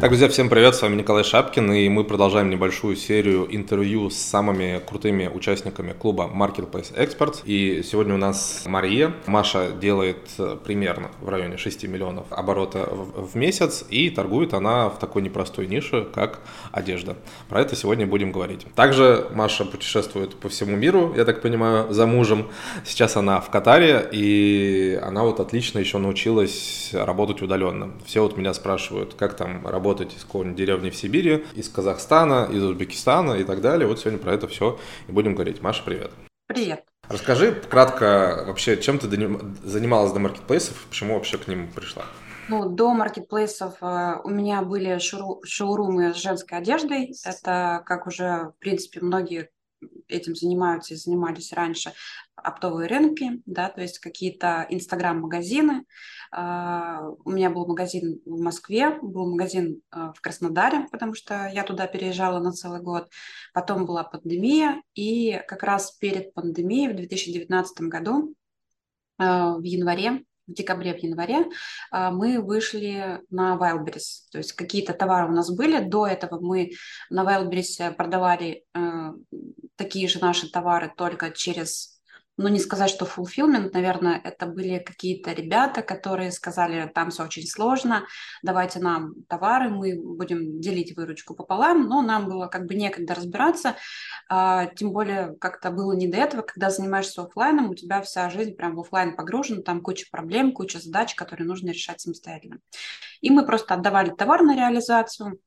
Так, друзья, всем привет, с вами Николай Шапкин, и мы продолжаем небольшую серию интервью с самыми крутыми участниками клуба Marketplace Experts. И сегодня у нас Мария. Маша делает э, примерно в районе 6 миллионов оборота в месяц, и торгует она в такой непростой нише, как одежда. Про это сегодня будем говорить. Также Маша путешествует по всему миру, я так понимаю, за мужем. Сейчас она в Катаре, и она вот отлично еще научилась работать удаленно. Все вот меня спрашивают, как там работать работать из какой-нибудь деревни в Сибири, из Казахстана, из Узбекистана и так далее. Вот сегодня про это все и будем говорить. Маша, привет. Привет. Расскажи кратко вообще, чем ты занималась до маркетплейсов, почему вообще к ним пришла? Ну, до маркетплейсов э, у меня были шоу шоурумы с женской одеждой. Это, как уже, в принципе, многие этим занимаются и занимались раньше оптовые рынки, да, то есть какие-то инстаграм-магазины. А, у меня был магазин в Москве, был магазин а, в Краснодаре, потому что я туда переезжала на целый год. Потом была пандемия, и как раз перед пандемией в 2019 году а, в январе в декабре, в январе мы вышли на Wildberries. То есть какие-то товары у нас были. До этого мы на Wildberries продавали такие же наши товары только через ну, не сказать, что fulfillment, наверное, это были какие-то ребята, которые сказали, там все очень сложно, давайте нам товары, мы будем делить выручку пополам, но нам было как бы некогда разбираться, а, тем более как-то было не до этого, когда занимаешься офлайном, у тебя вся жизнь прям в офлайн погружена, там куча проблем, куча задач, которые нужно решать самостоятельно. И мы просто отдавали товар на реализацию,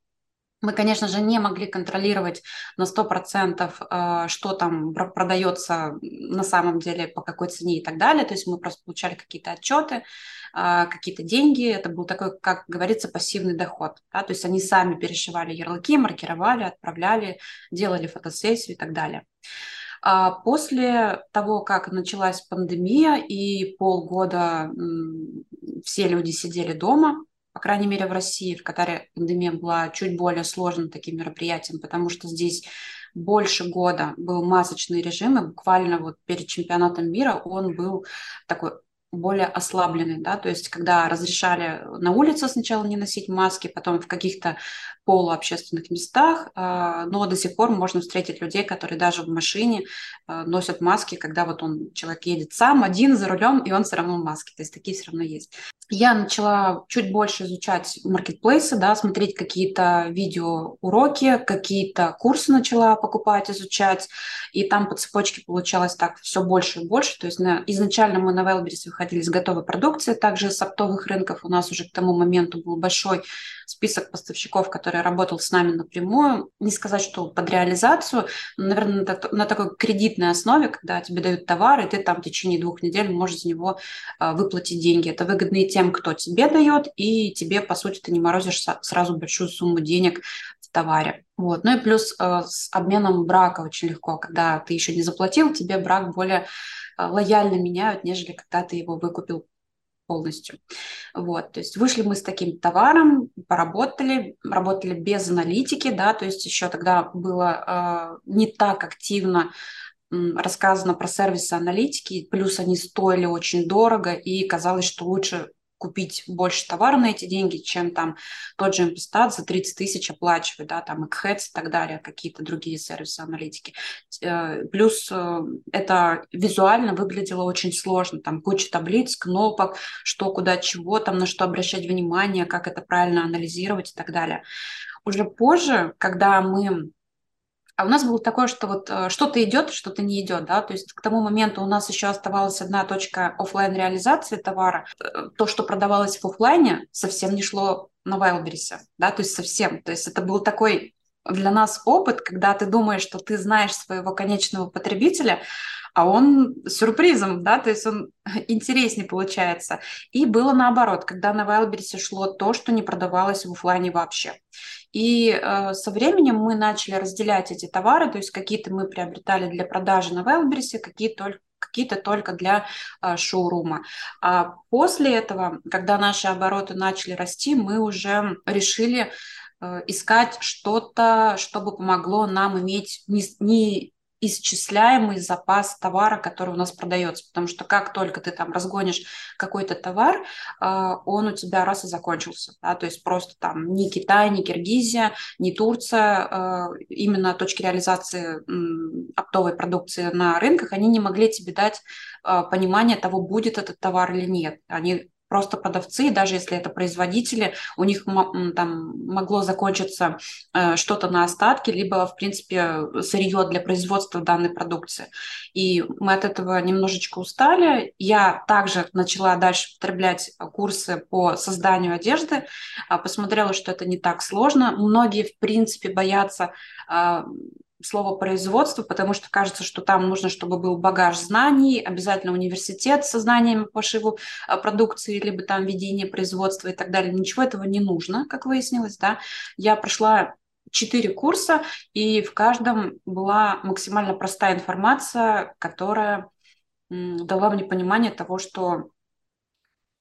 мы, конечно же, не могли контролировать на 100%, э, что там продается на самом деле, по какой цене и так далее. То есть мы просто получали какие-то отчеты, э, какие-то деньги. Это был такой, как говорится, пассивный доход. Да? То есть они сами перешивали ярлыки, маркировали, отправляли, делали фотосессию и так далее. А после того, как началась пандемия и полгода все люди сидели дома, по крайней мере, в России, в Катаре пандемия была чуть более сложным таким мероприятием, потому что здесь больше года был масочный режим, и буквально вот перед чемпионатом мира он был такой более ослабленный, да, то есть когда разрешали на улице сначала не носить маски, потом в каких-то полуобщественных местах, а, но до сих пор можно встретить людей, которые даже в машине а, носят маски, когда вот он, человек едет сам, один за рулем, и он все равно в маске, то есть такие все равно есть. Я начала чуть больше изучать маркетплейсы, да, смотреть какие-то видеоуроки, какие-то курсы начала покупать, изучать, и там по цепочке получалось так все больше и больше. То есть на, изначально мы на Wildberries выходили с готовой продукции, также с оптовых рынков. У нас уже к тому моменту был большой список поставщиков, который работал с нами напрямую. Не сказать, что под реализацию, но, наверное, на, на такой кредитной основе, когда тебе дают товар, и ты там в течение двух недель можешь за него а, выплатить деньги. Это выгодно и тем, кто тебе дает, и тебе, по сути, ты не морозишь сразу большую сумму денег в товаре. Вот. Ну и плюс э, с обменом брака очень легко, когда ты еще не заплатил, тебе брак более э, лояльно меняют, нежели когда ты его выкупил полностью. Вот, то есть вышли мы с таким товаром, поработали, работали без аналитики, да, то есть еще тогда было э, не так активно рассказано про сервисы аналитики, плюс они стоили очень дорого, и казалось, что лучше купить больше товара на эти деньги, чем там тот же импостат за 30 тысяч оплачивать, да, там Экхэдс и так далее, какие-то другие сервисы аналитики. Э, плюс э, это визуально выглядело очень сложно, там куча таблиц, кнопок, что, куда, чего, там на что обращать внимание, как это правильно анализировать и так далее. Уже позже, когда мы а у нас было такое, что вот э, что-то идет, что-то не идет, да, то есть к тому моменту у нас еще оставалась одна точка офлайн реализации товара. Э, то, что продавалось в офлайне, совсем не шло на Wildberries, да, то есть совсем. То есть это был такой для нас опыт, когда ты думаешь, что ты знаешь своего конечного потребителя, а он сюрпризом, да, то есть он интереснее получается. И было наоборот, когда на Wildberries шло то, что не продавалось в офлайне вообще. И э, со временем мы начали разделять эти товары, то есть какие-то мы приобретали для продажи на Wildberries, какие только какие-то только для э, шоурума. А после этого, когда наши обороты начали расти, мы уже решили э, искать что-то, чтобы помогло нам иметь не, не исчисляемый запас товара, который у нас продается, потому что как только ты там разгонишь какой-то товар, а, он у тебя раз и закончился, да, то есть просто там ни Китай, ни Киргизия, ни Турция, а, именно точки реализации оптовой продукции на рынках, они не могли тебе дать понимание того, будет этот товар или нет. Они просто продавцы, даже если это производители, у них там могло закончиться э, что-то на остатке, либо, в принципе, сырье для производства данной продукции. И мы от этого немножечко устали. Я также начала дальше потреблять курсы по созданию одежды, а, посмотрела, что это не так сложно. Многие, в принципе, боятся а, слово производство, потому что кажется, что там нужно, чтобы был багаж знаний, обязательно университет со знаниями пошиву а, продукции, либо там ведение производства и так далее. Ничего этого не нужно, как выяснилось, да. Я прошла четыре курса, и в каждом была максимально простая информация, которая дала мне понимание того, что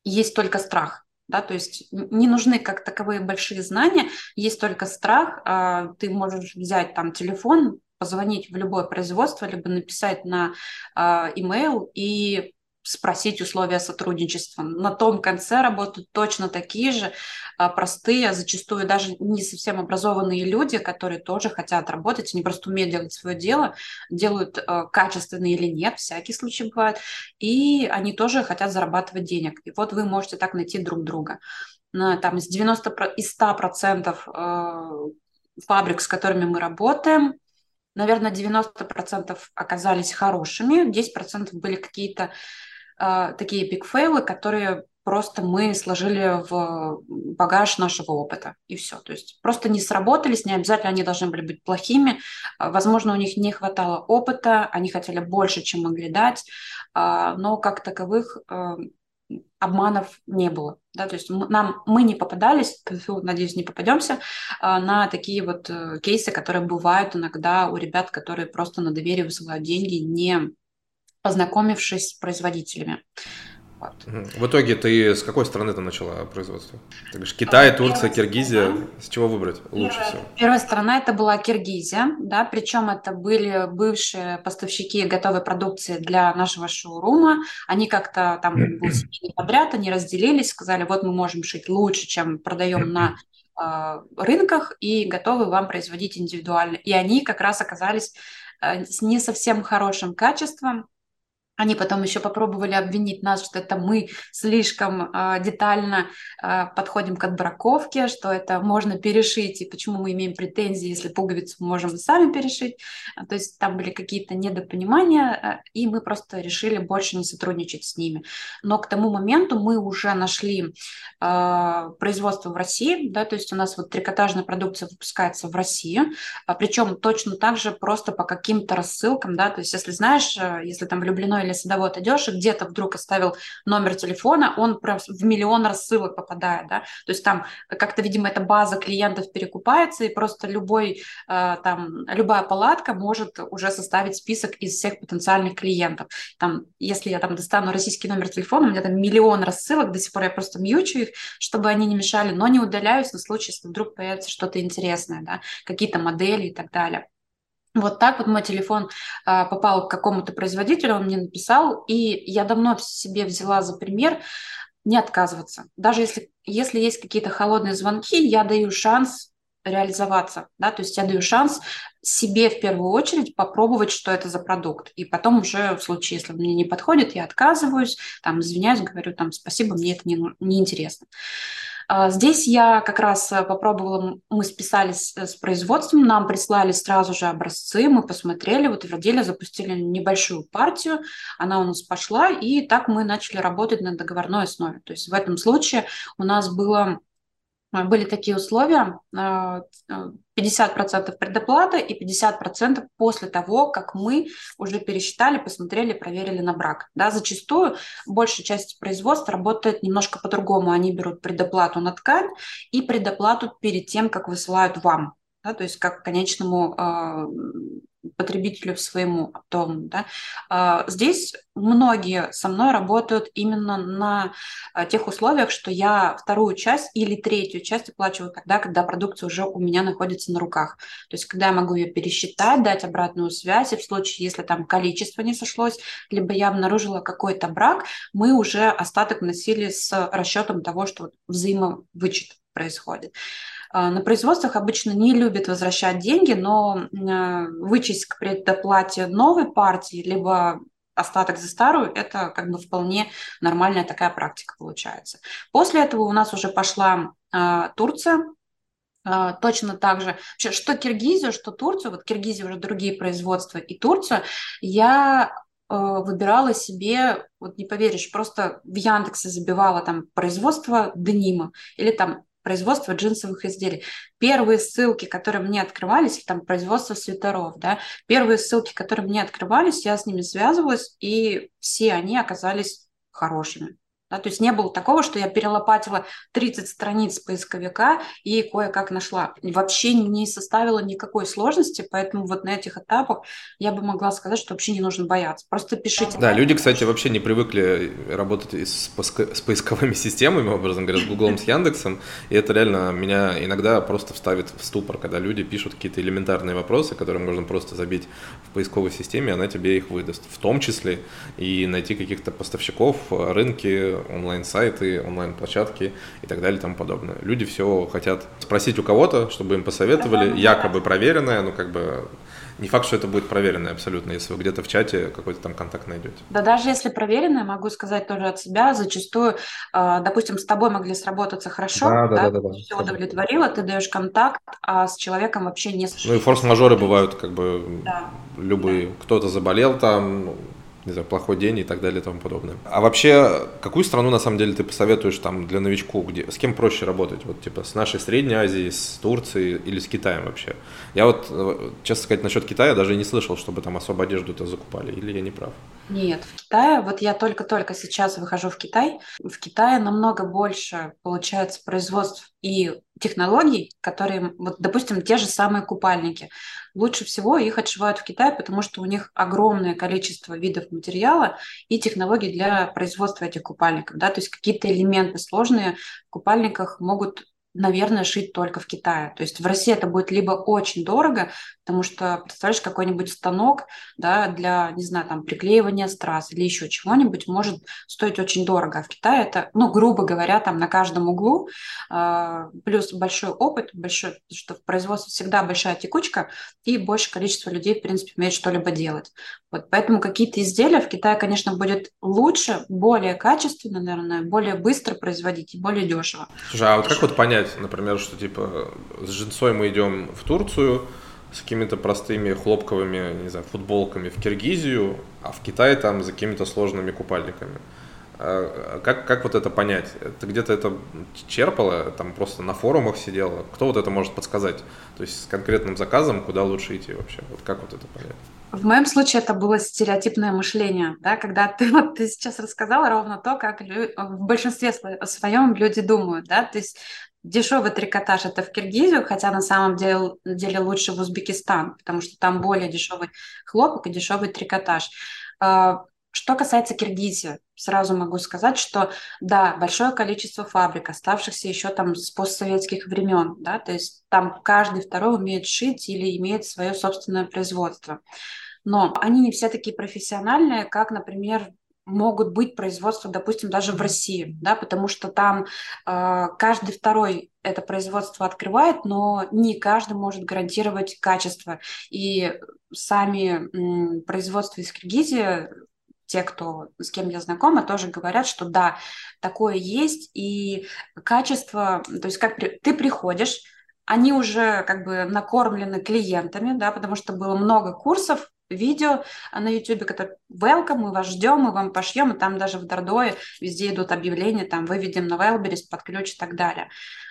есть только страх да, то есть не нужны как таковые большие знания, есть только страх, а, ты можешь взять там телефон, позвонить в любое производство, либо написать на email а, и спросить условия сотрудничества. На том конце работают точно такие же а, простые, зачастую даже не совсем образованные люди, которые тоже хотят работать, они просто умеют делать свое дело, делают а, качественно или нет, всякий случай бывает, и они тоже хотят зарабатывать денег. И вот вы можете так найти друг друга. Там из 90 из 100 процентов а, фабрик, с которыми мы работаем, наверное, 90% оказались хорошими, 10% были какие-то такие бигфейлы, которые просто мы сложили в багаж нашего опыта, и все. То есть просто не сработались, не обязательно они должны были быть плохими. А, возможно, у них не хватало опыта, они хотели больше, чем могли дать, а, но как таковых обманов не было. Да? То есть нам, мы не попадались, надеюсь, не попадемся, а, на такие вот э, кейсы, которые бывают иногда у ребят, которые просто на доверие высылают деньги, не познакомившись с производителями. Вот. В итоге ты с какой страны ты начала производство? Ты говоришь, Китай, Турция, Киргизия. С чего выбрать лучше первая, всего? Первая страна это была Киргизия, да, причем это были бывшие поставщики готовой продукции для нашего шоурума. Они как-то там подряд, они разделились, сказали, вот мы можем шить лучше, чем продаем на э, рынках и готовы вам производить индивидуально. И они как раз оказались э, с не совсем хорошим качеством, они потом еще попробовали обвинить нас, что это мы слишком э, детально э, подходим к отбраковке, что это можно перешить, и почему мы имеем претензии, если пуговицу можем сами перешить. А, то есть там были какие-то недопонимания, э, и мы просто решили больше не сотрудничать с ними. Но к тому моменту мы уже нашли э, производство в России, да, то есть у нас вот трикотажная продукция выпускается в России, причем точно так же просто по каким-то рассылкам, да, то есть если знаешь, если там влюблено или садовод идешь, и где-то вдруг оставил номер телефона, он в миллион рассылок попадает, да, то есть там как-то, видимо, эта база клиентов перекупается, и просто любой, э, там, любая палатка может уже составить список из всех потенциальных клиентов. Там, если я там достану российский номер телефона, у меня там миллион рассылок, до сих пор я просто мьючу их, чтобы они не мешали, но не удаляюсь на случай, если вдруг появится что-то интересное, да, какие-то модели и так далее. Вот так вот мой телефон а, попал к какому-то производителю, он мне написал, и я давно себе взяла за пример не отказываться. Даже если, если есть какие-то холодные звонки, я даю шанс реализоваться, да, то есть я даю шанс себе в первую очередь попробовать, что это за продукт, и потом уже в случае, если мне не подходит, я отказываюсь, там, извиняюсь, говорю, там, спасибо, мне это не, не интересно. А, здесь я как раз э, попробовала, мы списались э, с производством, нам прислали сразу же образцы, мы посмотрели, вот в отделе запустили небольшую партию, она у нас пошла, и так мы начали работать на договорной основе. То есть в этом случае у нас было а, были такие условия, 50% а, предоплата и 50% после того, как мы уже пересчитали, посмотрели, проверили на брак. Да, зачастую большая часть производства работает немножко по-другому. Они берут предоплату на ткань и предоплату перед тем, как высылают вам, да, то есть как конечному потребителю своему оптовому. Да. А, здесь многие со мной работают именно на а, тех условиях, что я вторую часть или третью часть оплачиваю тогда, когда продукция уже у меня находится на руках. То есть когда я могу ее пересчитать, дать обратную связь, и в случае, если там количество не сошлось, либо я обнаружила какой-то брак, мы уже остаток носили с расчетом того, что взаимовычет происходит. А, на производствах обычно не любят возвращать деньги, но а, вычесть к предоплате новой партии, либо остаток за старую, это как бы вполне нормальная такая практика получается. После этого у нас уже пошла э, Турция, точно так же, что Киргизию, что Турцию, вот Киргизия уже другие производства и Турцию, я э, выбирала себе, вот не поверишь, просто в Яндексе забивала там производство денима или там производства джинсовых изделий. Первые ссылки, которые мне открывались, там производство свитеров, да, первые ссылки, которые мне открывались, я с ними связывалась, и все они оказались хорошими. Да, то есть не было такого, что я перелопатила 30 страниц поисковика и кое-как нашла. Вообще не составило никакой сложности, поэтому вот на этих этапах я бы могла сказать, что вообще не нужно бояться. Просто пишите. Да, люди, кстати, вообще не привыкли работать с, поисковыми системами, образом говоря, с Гуглом, с Яндексом, и это реально меня иногда просто вставит в ступор, когда люди пишут какие-то элементарные вопросы, которые можно просто забить в поисковой системе, она тебе их выдаст. В том числе и найти каких-то поставщиков, рынки, онлайн-сайты, онлайн-площадки и так далее и тому подобное. Люди все хотят спросить у кого-то, чтобы им посоветовали, якобы проверенное, ну как бы не факт, что это будет проверенное абсолютно, если вы где-то в чате какой-то там контакт найдете. Да даже если проверенное, могу сказать тоже от себя, зачастую, э, допустим, с тобой могли сработаться хорошо, да, да, да, да, да, все удовлетворило, ты даешь контакт, а с человеком вообще не... Ну и форс-мажоры бывают как бы да. любые. Да. Кто-то заболел там, не знаю, плохой день и так далее и тому подобное. А вообще, какую страну на самом деле ты посоветуешь там для новичку, где, с кем проще работать? Вот типа с нашей Средней Азией, с Турцией или с Китаем вообще? Я вот, э, честно сказать, насчет Китая даже не слышал, чтобы там особо одежду-то закупали, или я не прав? Нет, в Китае, вот я только-только сейчас выхожу в Китай, в Китае намного больше получается производств и технологий, которые, вот, допустим, те же самые купальники. Лучше всего их отшивают в Китае, потому что у них огромное количество видов материала и технологий для производства этих купальников. Да? То есть какие-то элементы сложные в купальниках могут наверное, шить только в Китае. То есть в России это будет либо очень дорого, потому что, представляешь, какой-нибудь станок да, для, не знаю, там, приклеивания страз или еще чего-нибудь может стоить очень дорого. А в Китае это, ну, грубо говоря, там на каждом углу, э, плюс большой опыт, большой, что в производстве всегда большая текучка и большее количество людей, в принципе, умеет что-либо делать. Вот поэтому какие-то изделия в Китае, конечно, будет лучше, более качественно, наверное, более быстро производить и более дешево. Слушай, а вот как вот понять, например, что типа с джинсой мы идем в Турцию, с какими-то простыми хлопковыми, не знаю, футболками в Киргизию, а в Китае там за какими-то сложными купальниками. А как, как вот это понять? Ты где-то это черпала, там просто на форумах сидела? Кто вот это может подсказать? То есть с конкретным заказом, куда лучше идти вообще? Вот как вот это понять? В моем случае это было стереотипное мышление, да, когда ты вот ты сейчас рассказала ровно то, как лю- в большинстве своем люди думают, да, то есть дешевый трикотаж это в Киргизию, хотя на самом деле, деле лучше в Узбекистан, потому что там более дешевый хлопок и дешевый трикотаж. А, что касается Киргизии, сразу могу сказать, что да, большое количество фабрик, оставшихся еще там с постсоветских времен, да, то есть там каждый второй умеет шить или имеет свое собственное производство. Но они не все такие профессиональные, как, например, могут быть производства, допустим, даже в России, да, потому что там э, каждый второй это производство открывает, но не каждый может гарантировать качество. И сами м, производства из Киргизии те, кто с кем я знакома, тоже говорят, что да, такое есть, и качество, то есть как при, ты приходишь, они уже как бы накормлены клиентами, да, потому что было много курсов видео на YouTube, которое welcome, мы вас ждем, мы вам пошьем, и там даже в Дордое везде идут объявления, там выведем на Wildberries под ключ и так далее.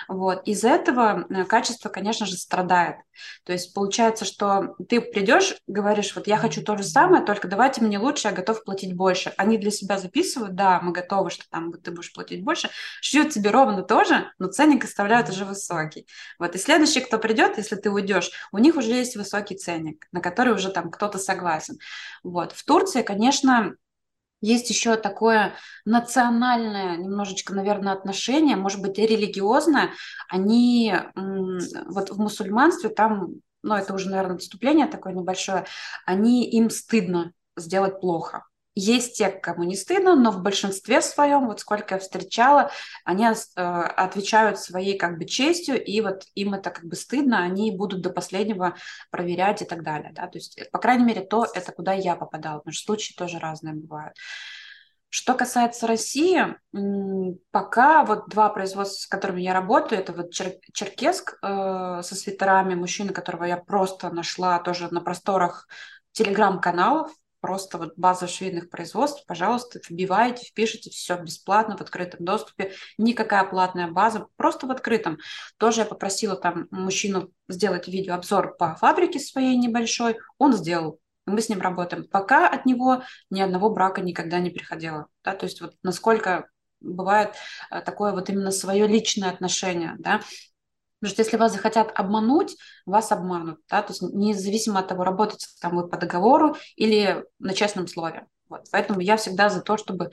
Вот. Из этого э, качество, конечно же, страдает. То есть получается, что ты придешь, говоришь, вот я хочу то же самое, только давайте мне лучше, я готов платить больше. Они для себя записывают, да, мы готовы, что там ты будешь платить больше, шьют тебе ровно тоже, но ценник оставляют уже высокий. Вот. И следующий, кто придет, если ты уйдешь, у них уже есть высокий ценник, на который уже там кто-то согласен. Вот. В Турции, конечно, есть еще такое национальное немножечко, наверное, отношение, может быть, и религиозное. Они вот в мусульманстве там, ну, это уже, наверное, отступление такое небольшое, они им стыдно сделать плохо. Есть те, кому не стыдно, но в большинстве своем, вот сколько я встречала, они э, отвечают своей как бы честью, и вот им это как бы стыдно, они будут до последнего проверять и так далее. Да? То есть, по крайней мере, то, это куда я попадала, потому что случаи тоже разные бывают. Что касается России, пока вот два производства, с которыми я работаю, это вот Чер- Черкесск э, со свитерами, мужчина, которого я просто нашла тоже на просторах телеграм-каналов, просто вот база швейных производств, пожалуйста, вбивайте, впишите, все бесплатно, в открытом доступе, никакая платная база, просто в открытом. Тоже я попросила там мужчину сделать видеообзор по фабрике своей небольшой, он сделал, мы с ним работаем. Пока от него ни одного брака никогда не приходило. Да? То есть вот насколько бывает э, такое вот именно свое личное отношение, да, Потому что если вас захотят обмануть, вас обманут, да, то есть независимо от того, работаете там вы по договору или на честном слове. Вот. Поэтому я всегда за то, чтобы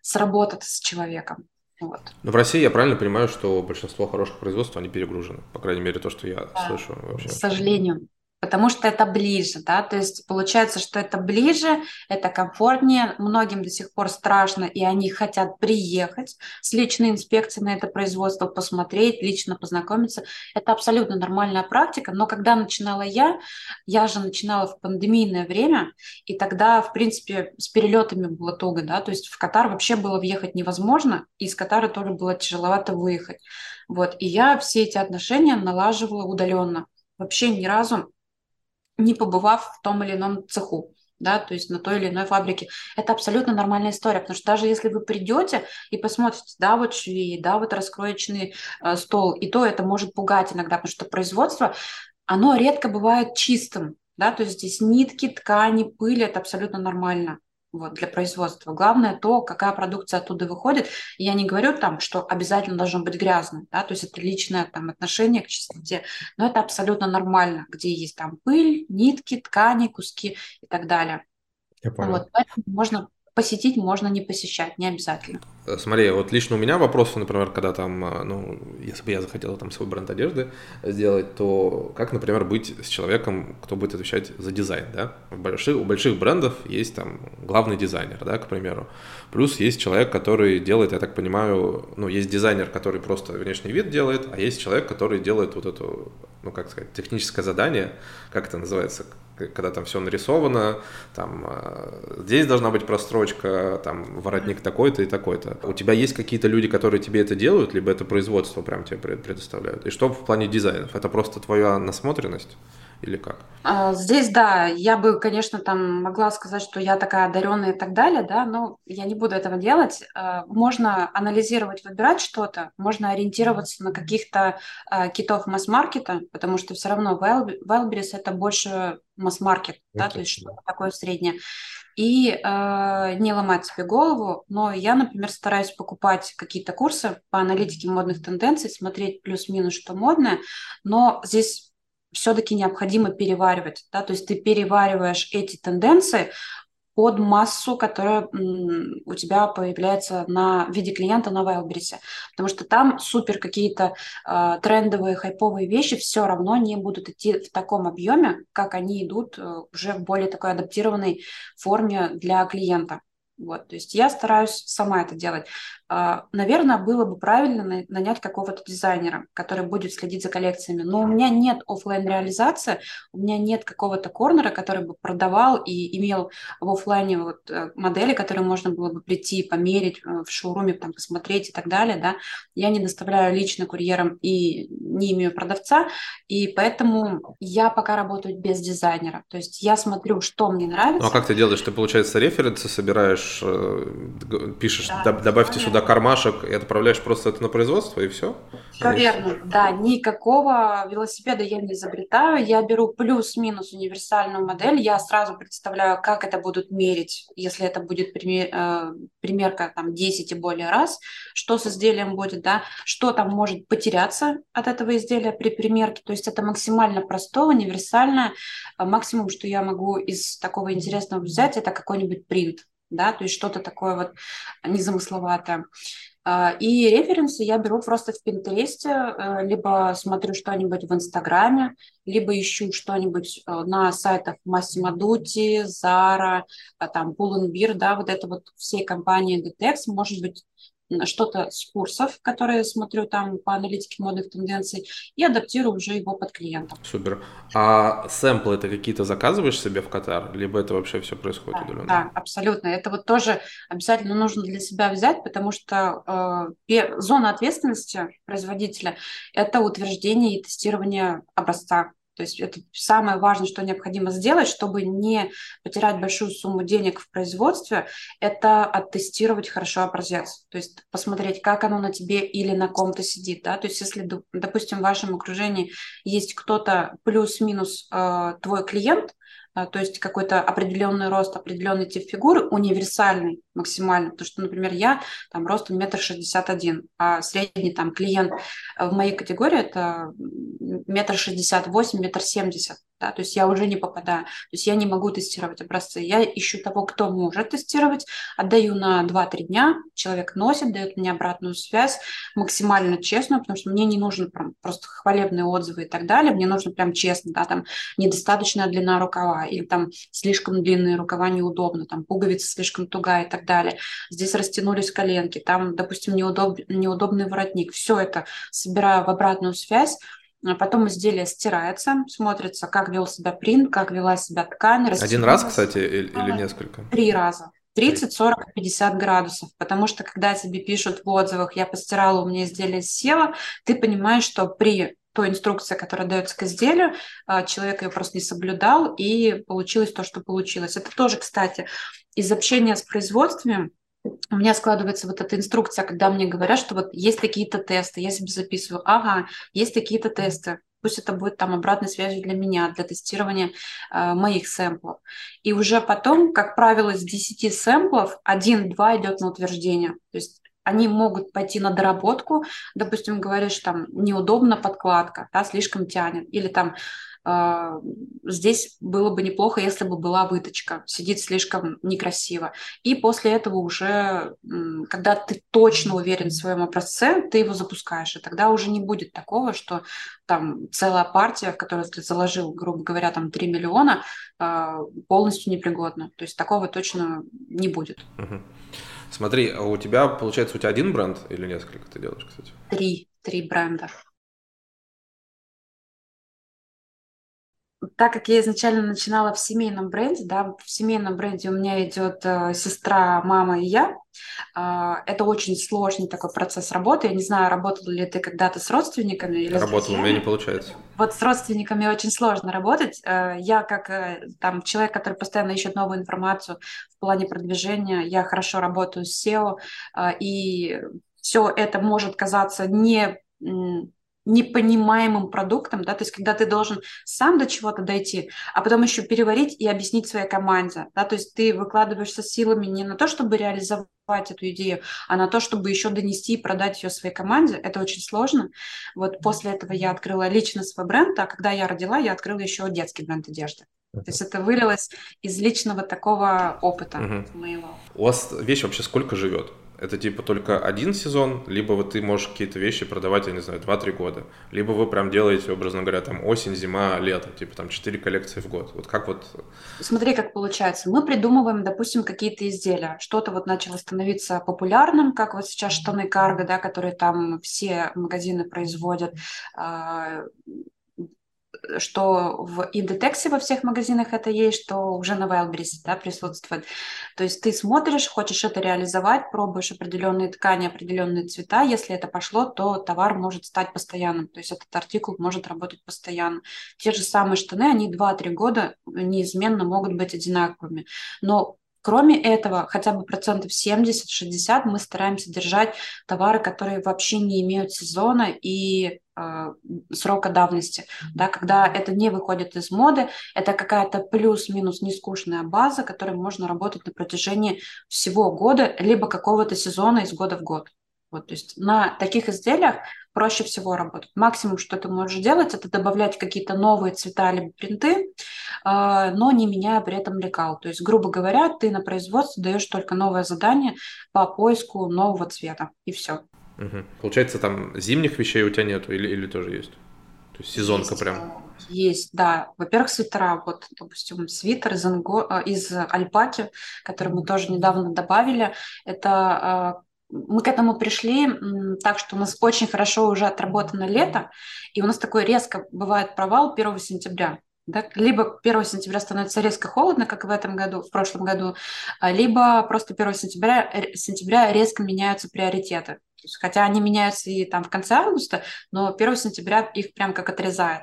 сработать с человеком. Вот. Но в России я правильно понимаю, что большинство хороших производств, они перегружены. По крайней мере, то, что я да. слышу вообще. К сожалению потому что это ближе, да, то есть получается, что это ближе, это комфортнее, многим до сих пор страшно, и они хотят приехать с личной инспекцией на это производство, посмотреть, лично познакомиться. Это абсолютно нормальная практика, но когда начинала я, я же начинала в пандемийное время, и тогда, в принципе, с перелетами было туго, да, то есть в Катар вообще было въехать невозможно, и из Катара тоже было тяжеловато выехать. Вот, и я все эти отношения налаживала удаленно. Вообще ни разу не побывав в том или ином цеху да, то есть на той или иной фабрике. Это абсолютно нормальная история, потому что даже если вы придете и посмотрите, да, вот швеи, да, вот раскроечный э, стол, и то это может пугать иногда, потому что производство, оно редко бывает чистым, да, то есть здесь нитки, ткани, пыль, это абсолютно нормально вот, для производства. Главное то, какая продукция оттуда выходит. И я не говорю там, что обязательно должно быть грязно, да, то есть это личное там отношение к чистоте, но это абсолютно нормально, где есть там пыль, нитки, ткани, куски и так далее. Я понял. Вот, поэтому можно посетить, можно не посещать, не обязательно. Э, смотри, вот лично у меня вопросы, например, когда там, э, ну, если бы я захотел там свой бренд одежды сделать, то как, например, быть с человеком, кто будет отвечать за дизайн, да? В больших, у больших брендов есть там главный дизайнер, да, к примеру. Плюс есть человек, который делает, я так понимаю, ну, есть дизайнер, который просто внешний вид делает, а есть человек, который делает вот эту, ну, как сказать, техническое задание, как это называется, когда там все нарисовано, там э, здесь должна быть прострочка, там воротник такой-то и такой-то. У тебя есть какие-то люди, которые тебе это делают, либо это производство прям тебе предоставляют? И что в плане дизайнов? Это просто твоя насмотренность? или как? А, здесь, да, я бы, конечно, там могла сказать, что я такая одаренная и так далее, да, но я не буду этого делать. А, можно анализировать, выбирать что-то, можно ориентироваться на каких-то а, китов масс-маркета, потому что все равно Wildberries это больше масс-маркет, да, то есть что-то такое среднее. И э, не ломать себе голову, но я, например, стараюсь покупать какие-то курсы по аналитике модных тенденций, смотреть плюс-минус, что модное, но здесь все-таки необходимо переваривать, да, то есть ты перевариваешь эти тенденции под массу, которая у тебя появляется на в виде клиента на Wildberries, потому что там супер какие-то э, трендовые, хайповые вещи все равно не будут идти в таком объеме, как они идут э, уже в более такой адаптированной форме для клиента. Вот, то есть я стараюсь сама это делать. А, наверное, было бы правильно нанять какого-то дизайнера, который будет следить за коллекциями. Но у меня нет офлайн реализации, у меня нет какого-то корнера, который бы продавал и имел в офлайне вот э, модели, которые можно было бы прийти, померить э, в шоуруме, там, посмотреть и так далее. Да? Я не доставляю лично курьером и не имею продавца, и поэтому я пока работаю без дизайнера. То есть я смотрю, что мне нравится. Ну а как ты делаешь? Ты, получается, референсы собираешь, э, пишешь, да, добавьте понятно. Сюда кармашек и отправляешь просто это на производство, и все? Все верно, да. Никакого велосипеда я не изобретаю. Я беру плюс-минус универсальную модель. Я сразу представляю, как это будут мерить, если это будет пример, э, примерка там 10 и более раз, что с изделием будет, да, что там может потеряться от этого изделия при примерке. То есть это максимально простое, универсальное. Максимум, что я могу из такого интересного взять, это какой-нибудь принт да, то есть что-то такое вот незамысловатое. А, и референсы я беру просто в Пинтересте, э, либо смотрю что-нибудь в Инстаграме, либо ищу что-нибудь э, на сайтах Massimo Dutti, Zara, а, там Pull&Bear, да, вот это вот все компании Detex, может быть, что-то с курсов, которые смотрю там по аналитике модных тенденций, и адаптирую уже его под клиентов. Супер. А сэмплы это какие-то заказываешь себе в Катар, либо это вообще все происходит да, удаленно? Да, абсолютно. Это вот тоже обязательно нужно для себя взять, потому что э, зона ответственности производителя – это утверждение и тестирование образца то есть это самое важное, что необходимо сделать, чтобы не потерять большую сумму денег в производстве, это оттестировать хорошо образец. То есть посмотреть, как оно на тебе или на ком-то сидит. Да? То есть если, допустим, в вашем окружении есть кто-то плюс-минус э, твой клиент, то есть какой-то определенный рост, определенный тип фигуры, универсальный максимально, потому что, например, я там ростом метр шестьдесят один, а средний там клиент в моей категории это метр шестьдесят восемь, метр семьдесят, да, то есть я уже не попадаю, то есть я не могу тестировать образцы, я ищу того, кто может тестировать, отдаю на 2-3 дня, человек носит, дает мне обратную связь, максимально честную, потому что мне не нужно прям просто хвалебные отзывы и так далее, мне нужно прям честно, да, там недостаточная длина рукава или там слишком длинные рукава неудобно, там пуговица слишком тугая и так далее, здесь растянулись коленки, там, допустим, неудоб... неудобный воротник, все это собираю в обратную связь, потом изделие стирается, смотрится, как вел себя принт, как вела себя ткань. Один раз, кстати, или, или несколько? Три раза. 30, 40, 50 градусов, потому что когда тебе пишут в отзывах, я постирала, у меня изделие село, ты понимаешь, что при той инструкции, которая дается к изделию, а, человек ее просто не соблюдал, и получилось то, что получилось. Это тоже, кстати, из общения с производствами у меня складывается вот эта инструкция, когда мне говорят, что вот есть такие-то тесты, я себе записываю, ага, есть такие-то тесты, пусть это будет там обратной связью для меня, для тестирования э, моих сэмплов. И уже потом, как правило, из 10 сэмплов один-два идет на утверждение. То есть они могут пойти на доработку, допустим, говоришь, там неудобно подкладка, да, слишком тянет, или там а, здесь было бы неплохо, если бы была выточка, сидит слишком некрасиво. И после этого уже, когда ты точно уверен в своем образце, ты его запускаешь, и тогда уже не будет такого, что там целая партия, в которую ты заложил, грубо говоря, там 3 миллиона, а, полностью непригодна. То есть такого точно не будет. Смотри, а у тебя, получается, у тебя один бренд или несколько ты делаешь, кстати? Три, три бренда. Так как я изначально начинала в семейном бренде, да, в семейном бренде у меня идет э, сестра, мама и я, э, это очень сложный такой процесс работы. Я не знаю, работал ли ты когда-то с родственниками или Работал, у меня не получается. Вот с родственниками очень сложно работать. Э, я как э, там человек, который постоянно ищет новую информацию в плане продвижения, я хорошо работаю с SEO, э, и все это может казаться не непонимаемым продуктом, да, то есть когда ты должен сам до чего-то дойти, а потом еще переварить и объяснить своей команде, да, то есть ты выкладываешься силами не на то, чтобы реализовать эту идею, а на то, чтобы еще донести и продать ее своей команде, это очень сложно. Вот после этого я открыла лично свой бренд, а когда я родила, я открыла еще детский бренд одежды. То есть это вылилось из личного такого опыта угу. моего. У вас вещь вообще сколько живет? Это типа только один сезон, либо вот ты можешь какие-то вещи продавать, я не знаю, 2-3 года, либо вы прям делаете, образно говоря, там осень, зима, лето, типа там 4 коллекции в год. Вот как вот... Смотри, как получается. Мы придумываем, допустим, какие-то изделия. Что-то вот начало становиться популярным, как вот сейчас штаны карго, да, которые там все магазины производят а, что в Индетексе во всех магазинах это есть, что уже на Wildberries да, присутствует. То есть ты смотришь, хочешь это реализовать, пробуешь определенные ткани, определенные цвета. Если это пошло, то товар может стать постоянным. То есть этот артикул может работать постоянно. Те же самые штаны, они 2-3 года неизменно могут быть одинаковыми. Но Кроме этого, хотя бы процентов 70-60 мы стараемся держать товары, которые вообще не имеют сезона и э, срока давности. Да, когда это не выходит из моды, это какая-то плюс-минус нескучная база, которой можно работать на протяжении всего года, либо какого-то сезона из года в год. Вот, то есть на таких изделиях проще всего работать. Максимум, что ты можешь делать, это добавлять какие-то новые цвета либо принты, э, но не меняя при этом лекал. То есть, грубо говоря, ты на производство даешь только новое задание по поиску нового цвета, и все. Угу. Получается, там зимних вещей у тебя нету или, или тоже есть? То есть сезонка есть, прям? Есть, да. Во-первых, свитера. Вот, допустим, свитер из, анго... Э, из альпаки, который мы тоже недавно добавили. Это э, мы к этому пришли так, что у нас очень хорошо уже отработано лето, и у нас такой резко бывает провал 1 сентября. Да? Либо 1 сентября становится резко холодно, как в этом году, в прошлом году, а, либо просто 1 сентября, сентября резко меняются приоритеты. Хотя они меняются и там в конце августа, но 1 сентября их прям как отрезает.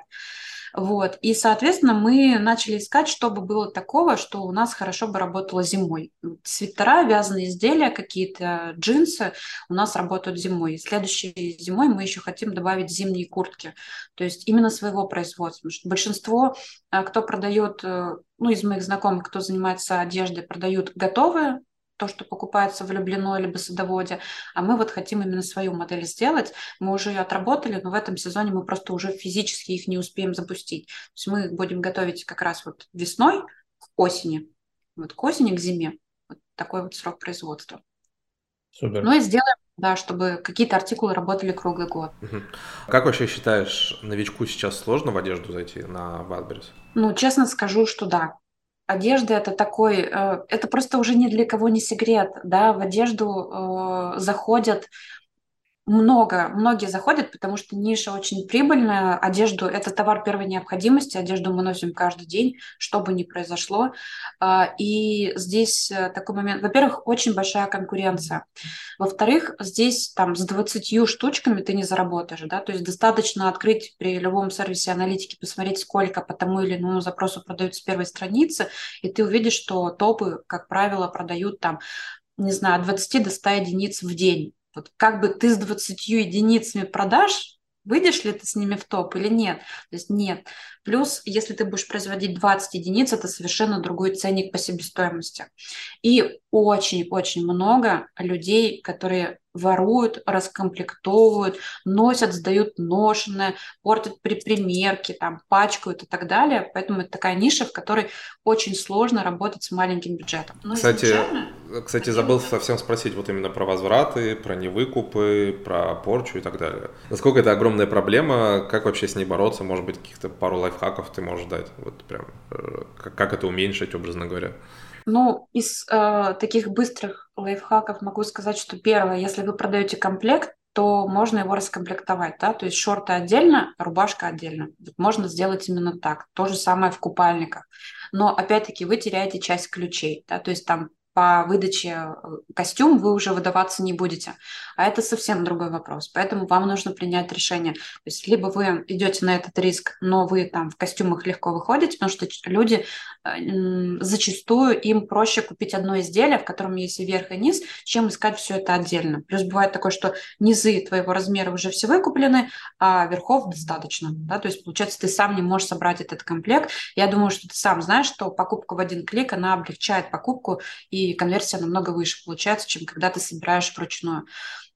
Вот. И, соответственно, мы начали искать, чтобы было такого, что у нас хорошо бы работало зимой. Свитера, вязаные изделия, какие-то джинсы у нас работают зимой. И следующей зимой мы еще хотим добавить зимние куртки. То есть именно своего производства. Потому что большинство, а, кто продает, э, ну, из моих знакомых, кто занимается одеждой, продают готовые то, что покупается в Люблино либо Садоводе, а мы вот хотим именно свою модель сделать. Мы уже ее отработали, но в этом сезоне мы просто уже физически их не успеем запустить. То есть мы будем готовить как раз вот весной к осени, вот к осени, к зиме. Вот такой вот срок производства. Супер. Ну и сделаем, да, чтобы какие-то артикулы работали круглый год. Угу. Как вообще считаешь, новичку сейчас сложно в одежду зайти на Wildberries? Ну, честно скажу, что да одежда это такой, э, это просто уже ни для кого не секрет, да, в одежду э, заходят много, многие заходят, потому что ниша очень прибыльная. Одежду – это товар первой необходимости, одежду мы носим каждый день, что бы ни произошло. А, и здесь э, такой момент, во-первых, очень большая конкуренция. Во-вторых, здесь там с 20 штучками ты не заработаешь, да, то есть достаточно открыть при любом сервисе аналитики, посмотреть, сколько по тому или иному запросу продают с первой страницы, и ты увидишь, что топы, как правило, продают там не знаю, от 20 до 100 единиц в день. Вот как бы ты с 20 единицами продаж, выйдешь ли ты с ними в топ или нет? То есть нет. Плюс, если ты будешь производить 20 единиц, это совершенно другой ценник по себестоимости. И очень-очень много людей, которые воруют, раскомплектовывают, носят, сдают ношеное, портят при примерке, там, пачкают и так далее. Поэтому это такая ниша, в которой очень сложно работать с маленьким бюджетом. Но кстати, кстати, забыл совсем спросить вот именно про возвраты, про невыкупы, про порчу и так далее. Насколько это огромная проблема, как вообще с ней бороться, может быть, каких-то пару лайфхаков ты можешь дать, вот прям, э, как это уменьшить, образно говоря? Ну, из э, таких быстрых лайфхаков могу сказать, что первое, если вы продаете комплект, то можно его раскомплектовать, да, то есть шорты отдельно, рубашка отдельно. Можно сделать именно так. То же самое в купальниках. Но опять-таки вы теряете часть ключей, да, то есть там по выдаче э, костюм вы уже выдаваться не будете. А это совсем другой вопрос. Поэтому вам нужно принять решение. То есть либо вы идете на этот риск, но вы там в костюмах легко выходите, потому что люди э, зачастую им проще купить одно изделие, в котором есть и верх, и низ, чем искать все это отдельно. Плюс бывает такое, что низы твоего размера уже все выкуплены, а верхов достаточно. Да? То есть, получается, ты сам не можешь собрать этот комплект. Я думаю, что ты сам знаешь, что покупка в один клик, она облегчает покупку и конверсия намного выше получается, чем когда ты собираешь вручную.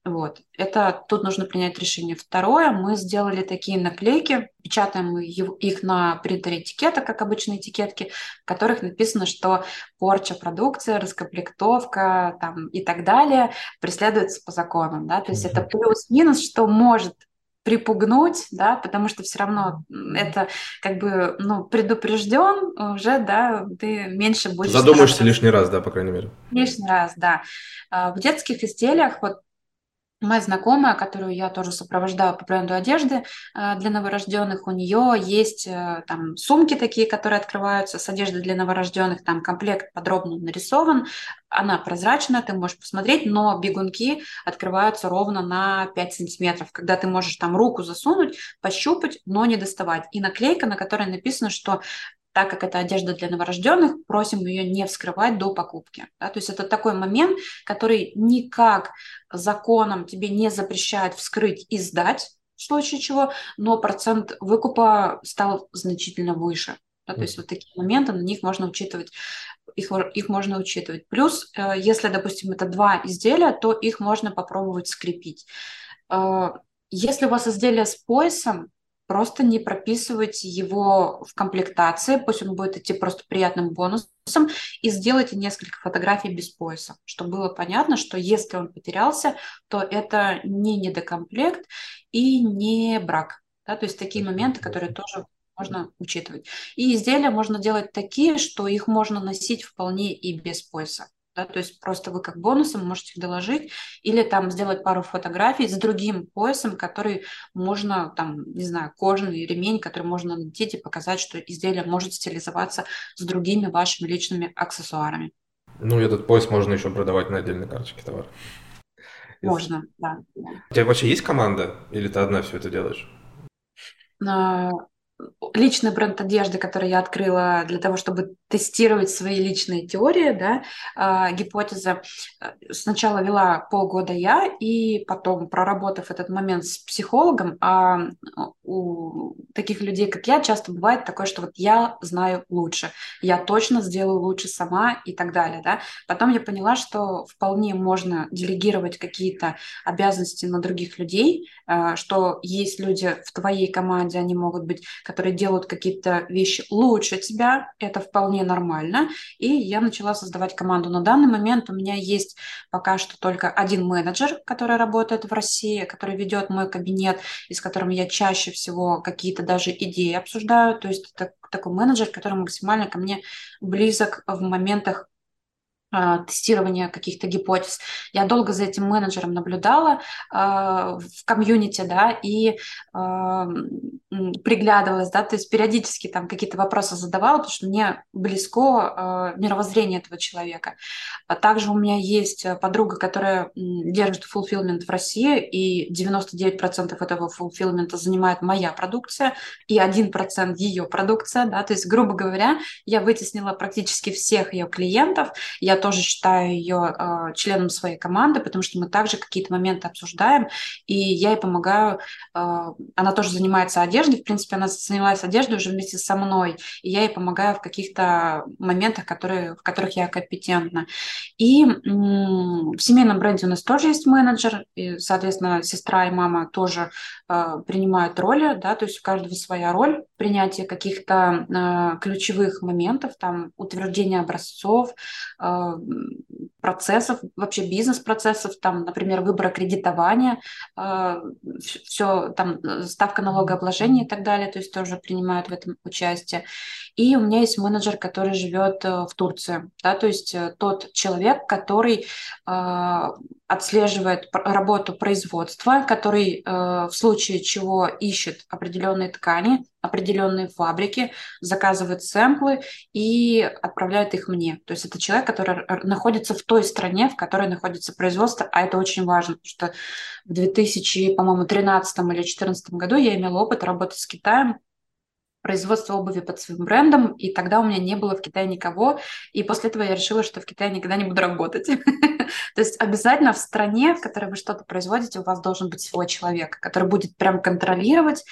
Вот. Это тут нужно принять решение. Второе, мы сделали такие наклейки, печатаем их на принтере этикета, как обычные этикетки, в которых написано, что порча продукции, раскомплектовка там, и так далее преследуется по законам. Да? То есть это плюс-минус, что может припугнуть, да, потому что все равно это как бы, ну, предупрежден уже, да, ты меньше будешь... Задумаешься лишний раз, да, по крайней мере. Лишний раз, да. А в детских изделиях, вот Моя знакомая, которую я тоже сопровождаю по бренду одежды э, для новорожденных, у нее есть э, там сумки такие, которые открываются с одеждой для новорожденных, там комплект подробно нарисован, она прозрачная, ты можешь посмотреть, но бегунки открываются ровно на 5 сантиметров, когда ты можешь там руку засунуть, пощупать, но не доставать. И наклейка, на которой написано, что так как это одежда для новорожденных, просим ее не вскрывать до покупки. Да? То есть это такой момент, который никак законом тебе не запрещает вскрыть и сдать, в случае чего, но процент выкупа стал значительно выше. Да? То есть вот такие моменты, на них можно учитывать их, их можно учитывать. Плюс, э, если, допустим, это два изделия, то их можно попробовать скрепить. Э, если у вас изделие с поясом, просто не прописывайте его в комплектации, пусть он будет идти просто приятным бонусом, и сделайте несколько фотографий без пояса, чтобы было понятно, что если он потерялся, то это не недокомплект и не брак. Да? То есть такие моменты, которые тоже можно учитывать. И изделия можно делать такие, что их можно носить вполне и без пояса да, то есть просто вы как бонусом можете их доложить или там сделать пару фотографий с другим поясом, который можно там, не знаю, кожаный ремень, который можно надеть и показать, что изделие может стилизоваться с другими вашими личными аксессуарами. Ну, этот пояс можно еще продавать на отдельной карточке товара. Можно, да. У тебя вообще есть команда или ты одна все это делаешь? Личный бренд одежды, который я открыла для того, чтобы тестировать свои личные теории, да, э, гипотезы. Сначала вела полгода я, и потом, проработав этот момент с психологом, а у таких людей, как я, часто бывает такое, что вот я знаю лучше, я точно сделаю лучше сама и так далее, да. Потом я поняла, что вполне можно делегировать какие-то обязанности на других людей, э, что есть люди в твоей команде, они могут быть которые делают какие-то вещи лучше тебя, это вполне нормально. И я начала создавать команду. На данный момент у меня есть пока что только один менеджер, который работает в России, который ведет мой кабинет, и с которым я чаще всего какие-то даже идеи обсуждаю. То есть это такой менеджер, который максимально ко мне близок в моментах тестирования каких-то гипотез. Я долго за этим менеджером наблюдала э, в комьюнити, да, и э, приглядывалась, да, то есть периодически там какие-то вопросы задавала, потому что мне близко э, мировоззрение этого человека. А также у меня есть подруга, которая держит fulfillment в России, и 99% этого fulfillment занимает моя продукция, и 1% ее продукция, да, то есть, грубо говоря, я вытеснила практически всех ее клиентов, я тоже считаю ее э, членом своей команды, потому что мы также какие-то моменты обсуждаем, и я ей помогаю. Э, она тоже занимается одеждой, в принципе, она занялась одеждой уже вместе со мной, и я ей помогаю в каких-то моментах, которые, в которых я компетентна. И в семейном бренде у нас тоже есть менеджер, и, соответственно, сестра и мама тоже э, принимают роли, да, то есть у каждого своя роль принятия каких-то э, ключевых моментов, там утверждение образцов, э, процессов, вообще бизнес-процессов, там, например, выбора кредитования, э, все, там, ставка налогообложения и так далее, то есть тоже принимают в этом участие. И у меня есть менеджер, который живет э, в Турции, да, то есть э, тот человек, который отслеживает работу производства, который в случае чего ищет определенные ткани, определенные фабрики, заказывает сэмплы и отправляет их мне. То есть это человек, который находится в той стране, в которой находится производство, а это очень важно, потому что в 2000, по-моему, 13 или 2014 году я имела опыт работать с Китаем, производство обуви под своим брендом, и тогда у меня не было в Китае никого, и после этого я решила, что в Китае никогда не буду работать. То есть обязательно в стране, в которой вы что-то производите, у вас должен быть свой человек, который будет прям контролировать,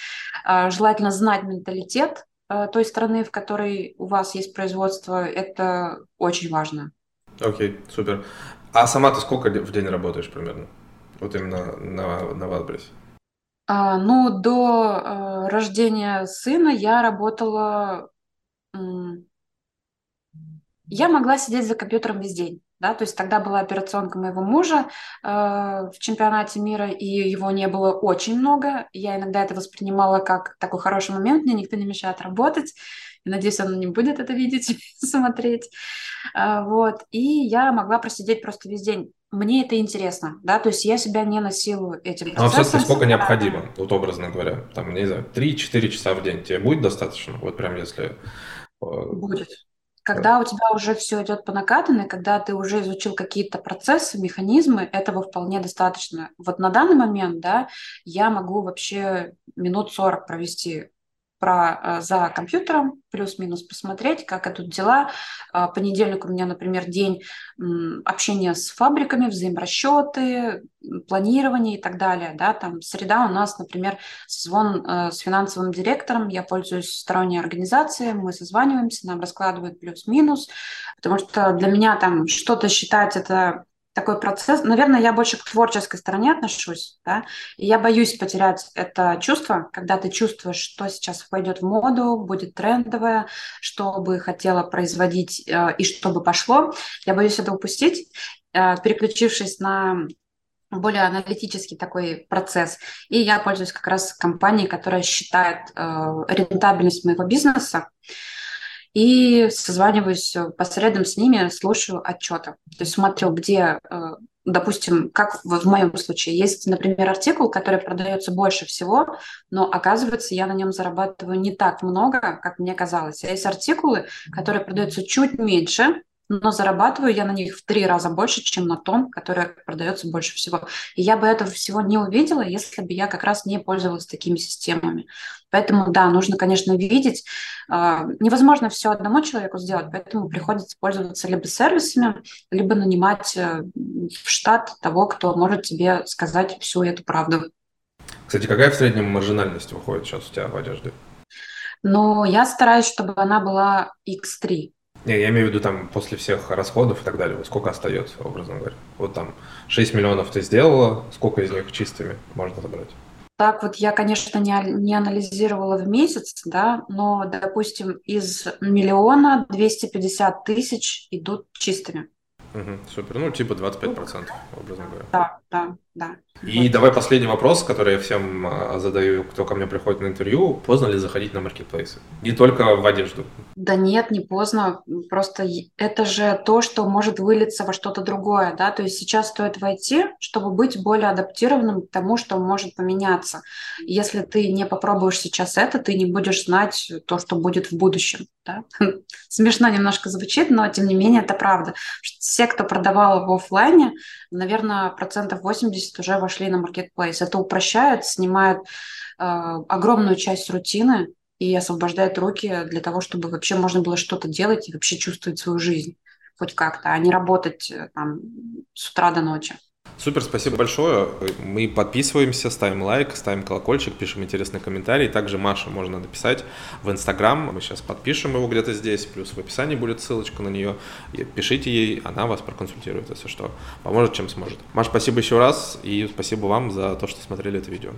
а, желательно знать менталитет а, той страны, в которой у вас есть производство, это очень важно. Окей, супер. А сама ты сколько в день работаешь примерно? Вот именно на, на Wildberries. А, ну, до э, рождения сына я работала... Я могла сидеть за компьютером весь день. Да, то есть тогда была операционка моего мужа э, в чемпионате мира, и его не было очень много. Я иногда это воспринимала как такой хороший момент, мне никто не мешает работать. Надеюсь, он не будет это видеть, смотреть. Э, вот. И я могла просидеть просто весь день. Мне это интересно, да, то есть я себя не насилую этим процессом. А все-таки сколько необходимо, вот образно говоря, там, не знаю, 3-4 часа в день тебе будет достаточно? Вот прям если... Э, будет. Когда у тебя уже все идет по накатанной, когда ты уже изучил какие-то процессы, механизмы, этого вполне достаточно. Вот на данный момент, да, я могу вообще минут 40 провести про, э, за компьютером, плюс-минус посмотреть, как идут дела. А, понедельник у меня, например, день общения с фабриками, взаиморасчеты, планирование и так далее. Да? Там среда у нас, например, созвон э, с финансовым директором, я пользуюсь сторонней организацией, мы созваниваемся, нам раскладывают плюс-минус, потому что для меня там что-то считать это такой процесс. Наверное, я больше к творческой стороне отношусь, да, и я боюсь потерять это чувство, когда ты чувствуешь, что сейчас пойдет в моду, будет трендовое, что бы хотела производить э, и что бы пошло. Я боюсь это упустить, э, переключившись на более аналитический такой процесс. И я пользуюсь как раз компанией, которая считает э, рентабельность моего бизнеса и созваниваюсь э, посредом с ними, слушаю отчеты. То есть смотрю, где, э, допустим, как в моем случае, есть, например, артикул, который продается больше всего, но оказывается, я на нем зарабатываю не так много, как мне казалось. А есть артикулы, которые продаются чуть меньше, но зарабатываю я на них в три раза больше, чем на том, который продается больше всего. И я бы этого всего не увидела, если бы я как раз не пользовалась такими системами. Поэтому, да, нужно, конечно, видеть. А, невозможно все одному человеку сделать, поэтому приходится пользоваться либо сервисами, либо нанимать э, в штат того, кто может тебе сказать всю эту правду. Кстати, какая в среднем маржинальность выходит сейчас у тебя в одежде? Ну, я стараюсь, чтобы она была X3. Не, я имею в виду там после всех расходов и так далее, вот сколько остается, образно говоря. Вот там 6 миллионов ты сделала, сколько из них чистыми можно забрать? Так вот я, конечно, не, не анализировала в месяц, да, но, допустим, из миллиона 250 тысяч идут чистыми. Угу, супер. Ну, типа 25%, образно говоря. Да, да, да. И вот. давай последний вопрос, который я всем а, задаю, кто ко мне приходит на интервью. Поздно ли заходить на маркетплейсы? Не только в одежду. Да нет, не поздно. Просто это же то, что может вылиться во что-то другое, да. То есть сейчас стоит войти, чтобы быть более адаптированным к тому, что может поменяться. Если ты не попробуешь сейчас это, ты не будешь знать то, что будет в будущем. Да? Смешно немножко звучит, но тем не менее это правда. Все, кто продавал в офлайне, наверное, процентов 80 уже вошли на маркетплейс. Это упрощает, снимает э, огромную часть рутины и освобождает руки для того, чтобы вообще можно было что-то делать и вообще чувствовать свою жизнь хоть как-то, а не работать э, там с утра до ночи. Супер, спасибо большое. Мы подписываемся, ставим лайк, ставим колокольчик, пишем интересные комментарии. Также Маша можно написать в Инстаграм. Мы сейчас подпишем его где-то здесь, плюс в описании будет ссылочка на нее. Пишите ей, она вас проконсультирует, если что. Поможет, чем сможет. Маша, спасибо еще раз и спасибо вам за то, что смотрели это видео.